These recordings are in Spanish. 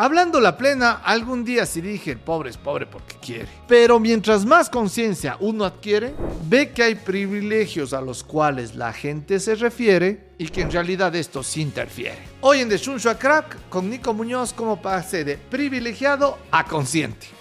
Hablando la plena, algún día sí dije, el pobre es pobre porque quiere. Pero mientras más conciencia uno adquiere, ve que hay privilegios a los cuales la gente se refiere y que en realidad esto sí interfiere. Hoy en The Shunshu a Crack, con Nico Muñoz, como pase de privilegiado a consciente.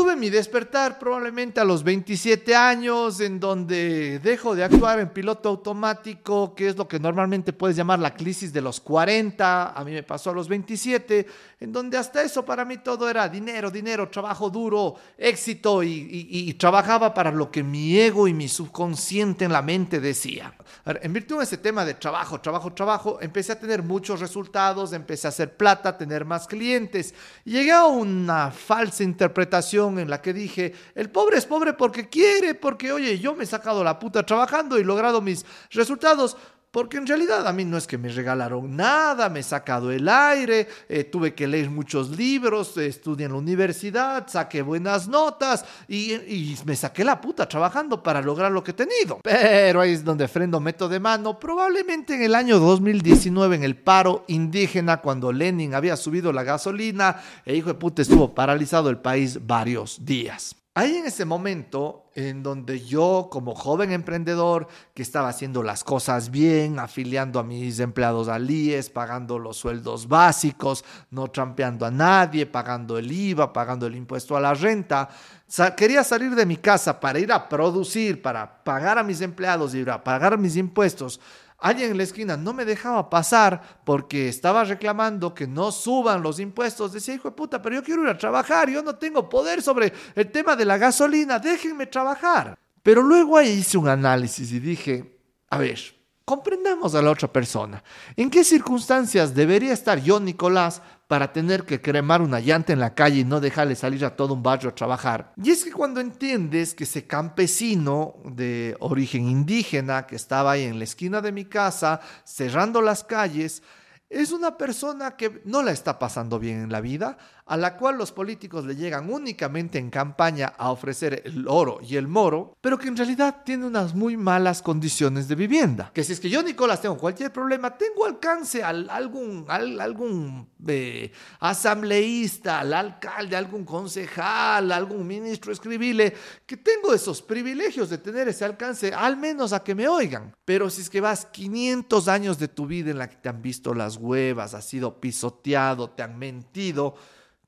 Tuve mi despertar probablemente a los 27 años, en donde dejo de actuar en piloto automático, que es lo que normalmente puedes llamar la crisis de los 40. A mí me pasó a los 27, en donde hasta eso para mí todo era dinero, dinero, trabajo duro, éxito, y, trabajaba para lo que mi ego y mi subconsciente en la mente decía. en virtud de ese tema de trabajo, trabajo, trabajo, empecé a tener muchos resultados, empecé a hacer plata, a tener más clientes. Llegué a una falsa interpretación en la que dije, el pobre es pobre porque quiere, porque oye, yo me he sacado la puta trabajando y logrado mis resultados. Porque en realidad a mí no es que me regalaron nada, me he sacado el aire, eh, tuve que leer muchos libros, estudié en la universidad, saqué buenas notas y, y, me saqué la puta trabajando para lograr lo que he tenido. Pero ahí es donde freno meto de mano. Probablemente en el año 2019, en el paro indígena, cuando Lenin había subido la gasolina, e hijo de puta estuvo paralizado el país varios días. Ahí en ese momento en donde yo como joven emprendedor que estaba haciendo las cosas bien, afiliando a mis empleados al IES, pagando los sueldos básicos, no trampeando a nadie, pagando el IVA, pagando el impuesto a la renta, quería salir de mi casa para ir a producir, para pagar a mis empleados y a pagar mis impuestos alguien en la esquina no me dejaba pasar porque estaba reclamando que no suban los impuestos. Decía, hijo de puta, pero yo quiero ir a trabajar, yo no tengo poder sobre el tema de la gasolina, déjenme trabajar. Pero luego ahí hice un análisis y dije, a ver, comprendamos a la otra persona. ¿En qué circunstancias debería estar yo, Nicolás, para tener que cremar una llanta en la calle y no dejarle salir a todo un barrio a trabajar. Y es que cuando entiendes que ese campesino de origen indígena que estaba ahí en la esquina de mi casa, cerrando las calles, es una persona que no la está pasando bien en la vida, a la cual los políticos le llegan únicamente en campaña a ofrecer el oro y el moro, pero que en realidad tiene unas muy malas condiciones de vivienda. Que si es que yo, Nicolás, tengo cualquier problema, tengo alcance a algún, algún eh, asambleísta, al alcalde, algún concejal, algún ministro, escribile, que tengo esos privilegios de tener ese alcance, al menos a que me oigan. Pero si es que vas 500 años de tu vida en la que te han visto las huevas, has sido pisoteado, te han mentido,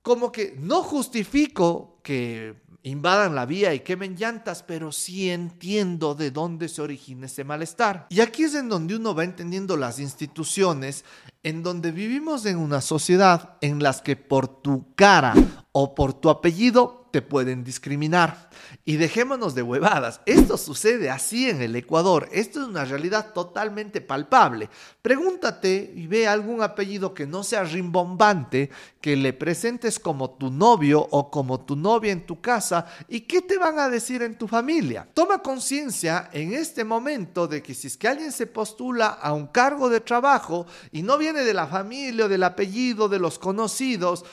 como que no justifico que invadan la vía y quemen llantas, pero sí entiendo de dónde se origina ese malestar. Y aquí es en donde uno va entendiendo las instituciones, en donde vivimos en una sociedad en las que por tu cara o por tu apellido te pueden discriminar. Y dejémonos de huevadas. Esto sucede así en el Ecuador. Esto es una realidad totalmente palpable. Pregúntate y ve algún apellido que no sea rimbombante, que le presentes como tu novio o como tu novia en tu casa y qué te van a decir en tu familia. Toma conciencia en este momento de que si es que alguien se postula a un cargo de trabajo y no viene de la familia o del apellido de los conocidos,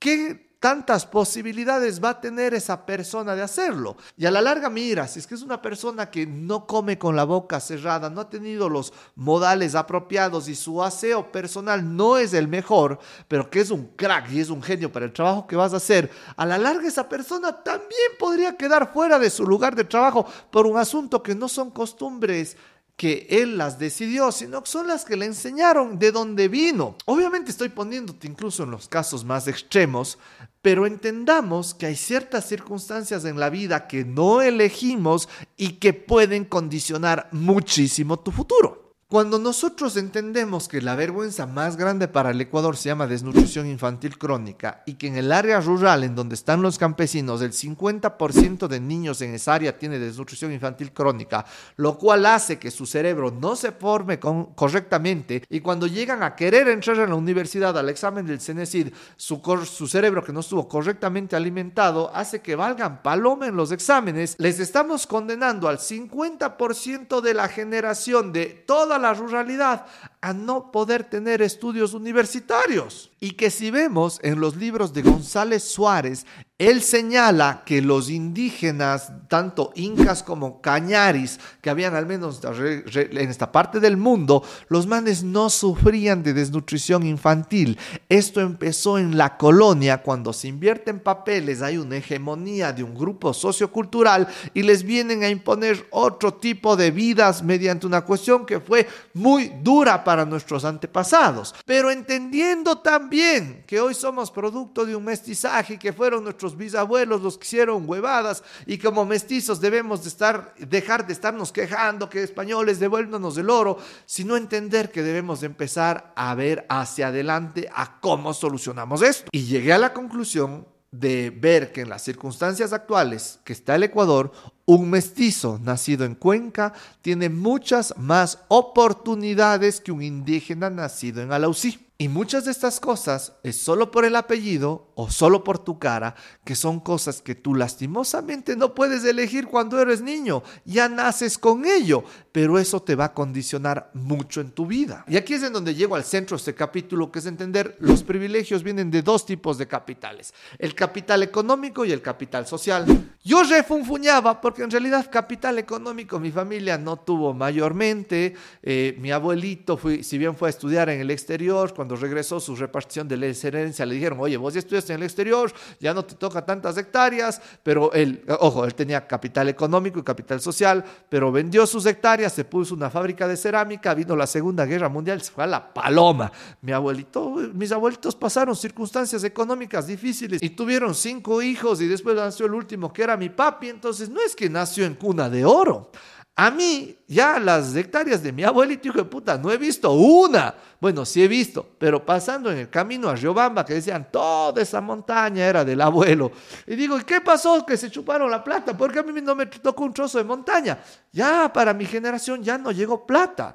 ¿qué tantas posibilidades va a tener esa persona de hacerlo. Y a la larga, mira, si es que es una persona que no come con la boca cerrada, no ha tenido los modales apropiados y su aseo personal no es el mejor, pero que es un crack y es un genio para el trabajo que vas a hacer, a la larga esa persona también podría quedar fuera de su lugar de trabajo por un asunto que no son costumbres que él las decidió, sino que son las que le enseñaron de dónde vino. Obviamente estoy poniéndote incluso en los casos más extremos, pero entendamos que hay ciertas circunstancias en la vida que no elegimos y que pueden condicionar muchísimo tu futuro. Cuando nosotros entendemos que la vergüenza más grande para el Ecuador se llama desnutrición infantil crónica y que en el área rural en donde están los campesinos el 50% de niños en esa área tiene desnutrición infantil crónica, lo cual hace que su cerebro no se forme correctamente y cuando llegan a querer entrar en la universidad al examen del CENESID, su, su cerebro que no estuvo correctamente alimentado hace que valgan paloma en los exámenes, les estamos condenando al 50% de la generación de toda la ruralidad a no poder tener estudios universitarios. Y que si vemos en los libros de González Suárez, él señala que los indígenas, tanto incas como cañaris, que habían al menos en esta parte del mundo, los manes no sufrían de desnutrición infantil. Esto empezó en la colonia, cuando se invierten papeles, hay una hegemonía de un grupo sociocultural y les vienen a imponer otro tipo de vidas mediante una cuestión que fue muy dura para nuestros antepasados. Pero entendiendo también que hoy somos producto de un mestizaje que fueron nuestros bisabuelos los que hicieron huevadas y como mestizos debemos de estar, dejar de estarnos quejando que españoles devuélvanos el oro, sino entender que debemos de empezar a ver hacia adelante a cómo solucionamos esto. Y llegué a la conclusión de ver que en las circunstancias actuales que está el Ecuador, un mestizo nacido en Cuenca tiene muchas más oportunidades que un indígena nacido en Alausí. Y muchas de estas cosas es solo por el apellido o solo por tu cara, que son cosas que tú lastimosamente no puedes elegir cuando eres niño, ya naces con ello, pero eso te va a condicionar mucho en tu vida. Y aquí es en donde llego al centro de este capítulo, que es entender los privilegios vienen de dos tipos de capitales, el capital económico y el capital social. Yo refunfuñaba porque en realidad capital económico mi familia no tuvo mayormente, eh, mi abuelito, fue, si bien fue a estudiar en el exterior, cuando regresó su repartición de la herencia, le dijeron, oye, vos ya estudiaste en el exterior, ya no te toca tantas hectáreas, pero él, ojo, él tenía capital económico y capital social, pero vendió sus hectáreas, se puso una fábrica de cerámica, vino la Segunda Guerra Mundial, se fue a la paloma. Mi abuelito, mis abuelitos pasaron circunstancias económicas difíciles y tuvieron cinco hijos y después nació el último que era mi papi, entonces no es que nació en cuna de oro. A mí, ya las hectáreas de mi abuelito, hijo de puta, no he visto una. Bueno, sí he visto, pero pasando en el camino a Riobamba, que decían, toda esa montaña era del abuelo. Y digo, ¿y qué pasó? Que se chuparon la plata, porque a mí no me tocó un trozo de montaña. Ya para mi generación ya no llegó plata.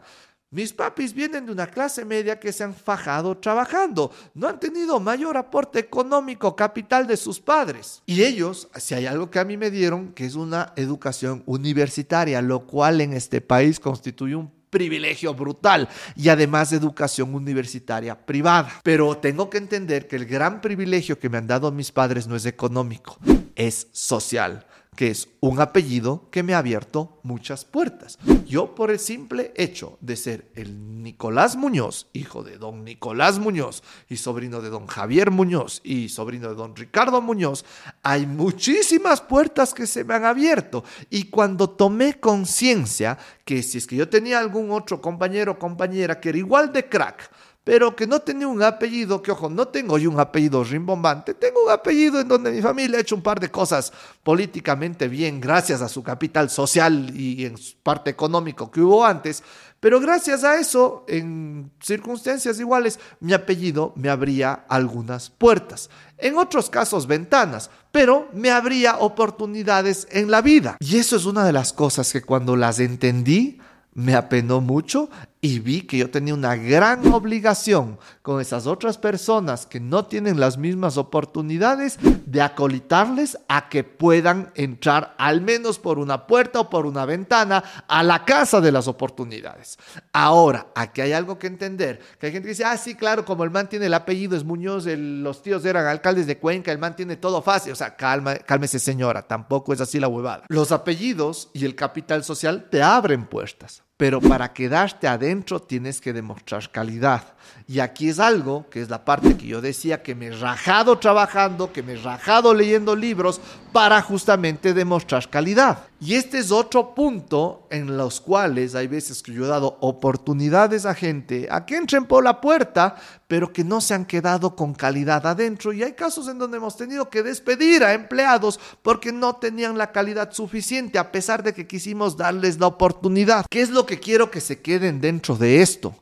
Mis papis vienen de una clase media que se han fajado trabajando, no han tenido mayor aporte económico, capital de sus padres. Y ellos, si hay algo que a mí me dieron, que es una educación universitaria, lo cual en este país constituye un privilegio brutal y además de educación universitaria privada. Pero tengo que entender que el gran privilegio que me han dado mis padres no es económico, es social que es un apellido que me ha abierto muchas puertas. Yo por el simple hecho de ser el Nicolás Muñoz, hijo de don Nicolás Muñoz y sobrino de don Javier Muñoz y sobrino de don Ricardo Muñoz, hay muchísimas puertas que se me han abierto. Y cuando tomé conciencia que si es que yo tenía algún otro compañero o compañera que era igual de crack, pero que no tenía un apellido, que ojo, no tengo yo un apellido rimbombante, tengo un apellido en donde mi familia ha hecho un par de cosas políticamente bien gracias a su capital social y en su parte económico que hubo antes, pero gracias a eso, en circunstancias iguales, mi apellido me abría algunas puertas. En otros casos, ventanas, pero me abría oportunidades en la vida. Y eso es una de las cosas que cuando las entendí, me apenó mucho y vi que yo tenía una gran obligación con esas otras personas que no tienen las mismas oportunidades de acolitarles a que puedan entrar al menos por una puerta o por una ventana a la casa de las oportunidades. Ahora, aquí hay algo que entender, que hay gente que dice, ah, sí, claro, como el man tiene el apellido, es Muñoz, los tíos eran alcaldes de Cuenca, el man tiene todo fácil, o sea, calma, cálmese señora, tampoco es así la huevada. Los apellidos y el capital social te abren puertas pero para quedarte adentro tienes que demostrar calidad. Y aquí es algo que es la parte que yo decía que me he rajado trabajando, que me he rajado leyendo libros para justamente demostrar calidad. Y este es otro punto en los cuales hay veces que yo he dado oportunidades a gente a que entren por la puerta, pero que no se han quedado con calidad adentro. Y hay casos en donde hemos tenido que despedir a empleados porque no tenían la calidad suficiente, a pesar de que quisimos darles la oportunidad. ¿Qué es lo que quiero que se queden dentro de esto?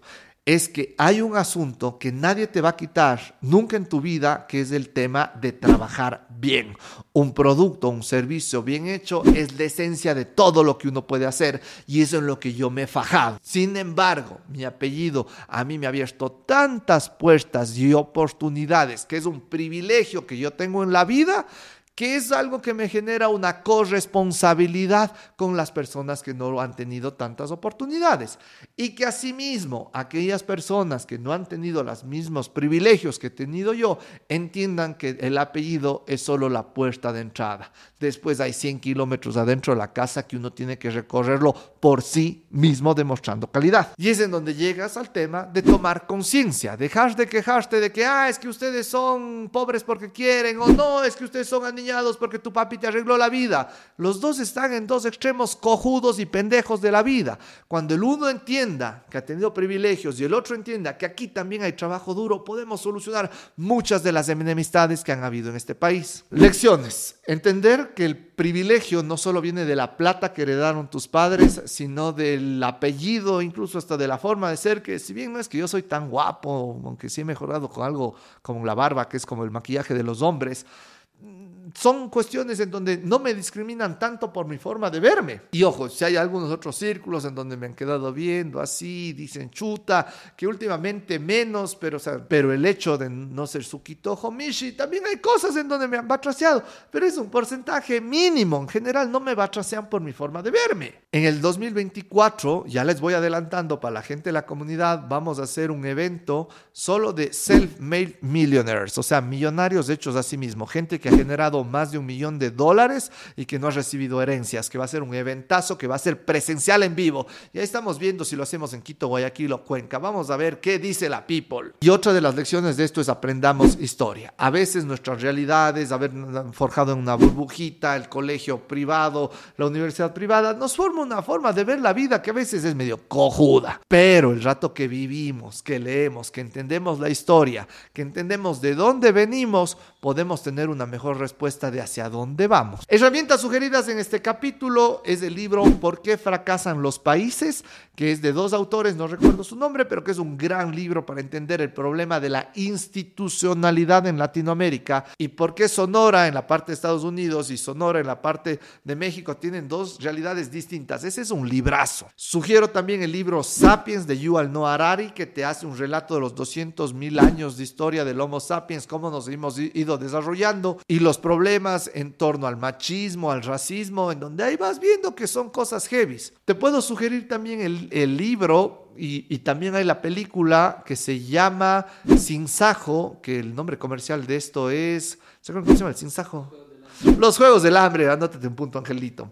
Es que hay un asunto que nadie te va a quitar nunca en tu vida, que es el tema de trabajar bien. Un producto, un servicio bien hecho es la esencia de todo lo que uno puede hacer y eso es lo que yo me he fajado. Sin embargo, mi apellido a mí me ha abierto tantas puertas y oportunidades, que es un privilegio que yo tengo en la vida que es algo que me genera una corresponsabilidad con las personas que no han tenido tantas oportunidades. Y que asimismo aquellas personas que no han tenido los mismos privilegios que he tenido yo, entiendan que el apellido es solo la puerta de entrada. Después hay 100 kilómetros adentro de la casa que uno tiene que recorrerlo por sí mismo demostrando calidad. Y es en donde llegas al tema de tomar conciencia, dejar de quejarte de que, ah, es que ustedes son pobres porque quieren o no, es que ustedes son porque tu papi te arregló la vida. Los dos están en dos extremos cojudos y pendejos de la vida. Cuando el uno entienda que ha tenido privilegios y el otro entienda que aquí también hay trabajo duro, podemos solucionar muchas de las enemistades que han habido en este país. Lecciones. Entender que el privilegio no solo viene de la plata que heredaron tus padres, sino del apellido, incluso hasta de la forma de ser, que si bien no es que yo soy tan guapo, aunque sí he mejorado con algo como la barba, que es como el maquillaje de los hombres, son cuestiones en donde no me discriminan tanto por mi forma de verme. Y ojo, si hay algunos otros círculos en donde me han quedado viendo así, dicen chuta, que últimamente menos, pero, pero el hecho de no ser Sukito Mishi, también hay cosas en donde me han batraseado, pero es un porcentaje mínimo. En general no me batrasean por mi forma de verme. En el 2024, ya les voy adelantando para la gente de la comunidad, vamos a hacer un evento solo de self-made millionaires, o sea, millonarios hechos a sí mismos, gente que ha generado más de un millón de dólares y que no ha recibido herencias, que va a ser un eventazo, que va a ser presencial en vivo. Y ahí estamos viendo si lo hacemos en Quito, Guayaquil o Cuenca. Vamos a ver qué dice la people. Y otra de las lecciones de esto es aprendamos historia. A veces nuestras realidades, haber forjado en una burbujita, el colegio privado, la universidad privada, nos forma una forma de ver la vida que a veces es medio cojuda. Pero el rato que vivimos, que leemos, que entendemos la historia, que entendemos de dónde venimos, podemos tener una mejor respuesta de hacia dónde vamos. Herramientas sugeridas en este capítulo es el libro ¿Por qué fracasan los países? que es de dos autores, no recuerdo su nombre, pero que es un gran libro para entender el problema de la institucionalidad en Latinoamérica y por qué Sonora en la parte de Estados Unidos y Sonora en la parte de México tienen dos realidades distintas. Ese es un librazo. Sugiero también el libro Sapiens de Yuval Noah Harari, que te hace un relato de los 200 mil años de historia del Homo sapiens, cómo nos hemos ido desarrollando y los problemas en torno al machismo, al racismo, en donde ahí vas viendo que son cosas heavies. Te puedo sugerir también el, libro y, también hay la película que se llama Sin Sajo, que el nombre comercial de esto es... ¿Cómo se llama el Sin Sajo? Los Juegos del Hambre, anótate un punto, Angelito.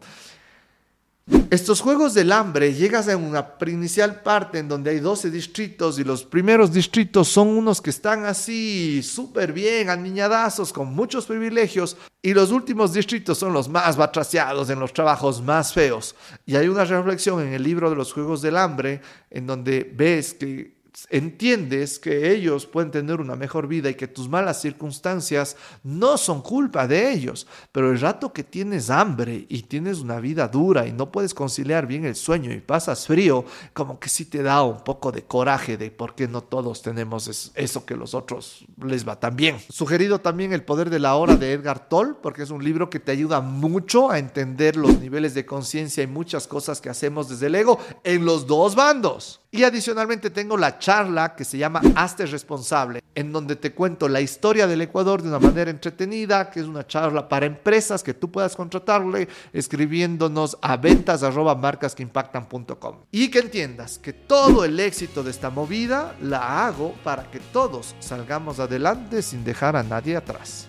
Estos juegos del hambre llegas a una inicial parte en donde hay 12 distritos y los primeros distritos son unos que están así súper bien, aniñadazos, con muchos privilegios, y los últimos distritos son los más batraciados, en los trabajos más feos. Y hay una reflexión en el libro de los Juegos del Hambre en donde ves que entiendes que ellos pueden tener una mejor vida y que tus malas circunstancias no son culpa de ellos, pero el rato que tienes hambre y tienes una vida dura y no puedes conciliar bien el sueño y pasas frío, como que sí te da un poco de coraje de por qué no todos tenemos eso que los otros les va tan bien. Sugerido también El poder de la hora de Edgar Toll, porque es un libro que te ayuda mucho a entender los niveles de conciencia y muchas cosas que hacemos desde el ego en los dos bandos. Y adicionalmente tengo la charla que se llama Hazte responsable, en donde te cuento la historia del Ecuador de una manera entretenida, que es una charla para empresas que tú puedas contratarle escribiéndonos a ventas arroba marcas que impactan.com. Y que entiendas que todo el éxito de esta movida la hago para que todos salgamos adelante sin dejar a nadie atrás.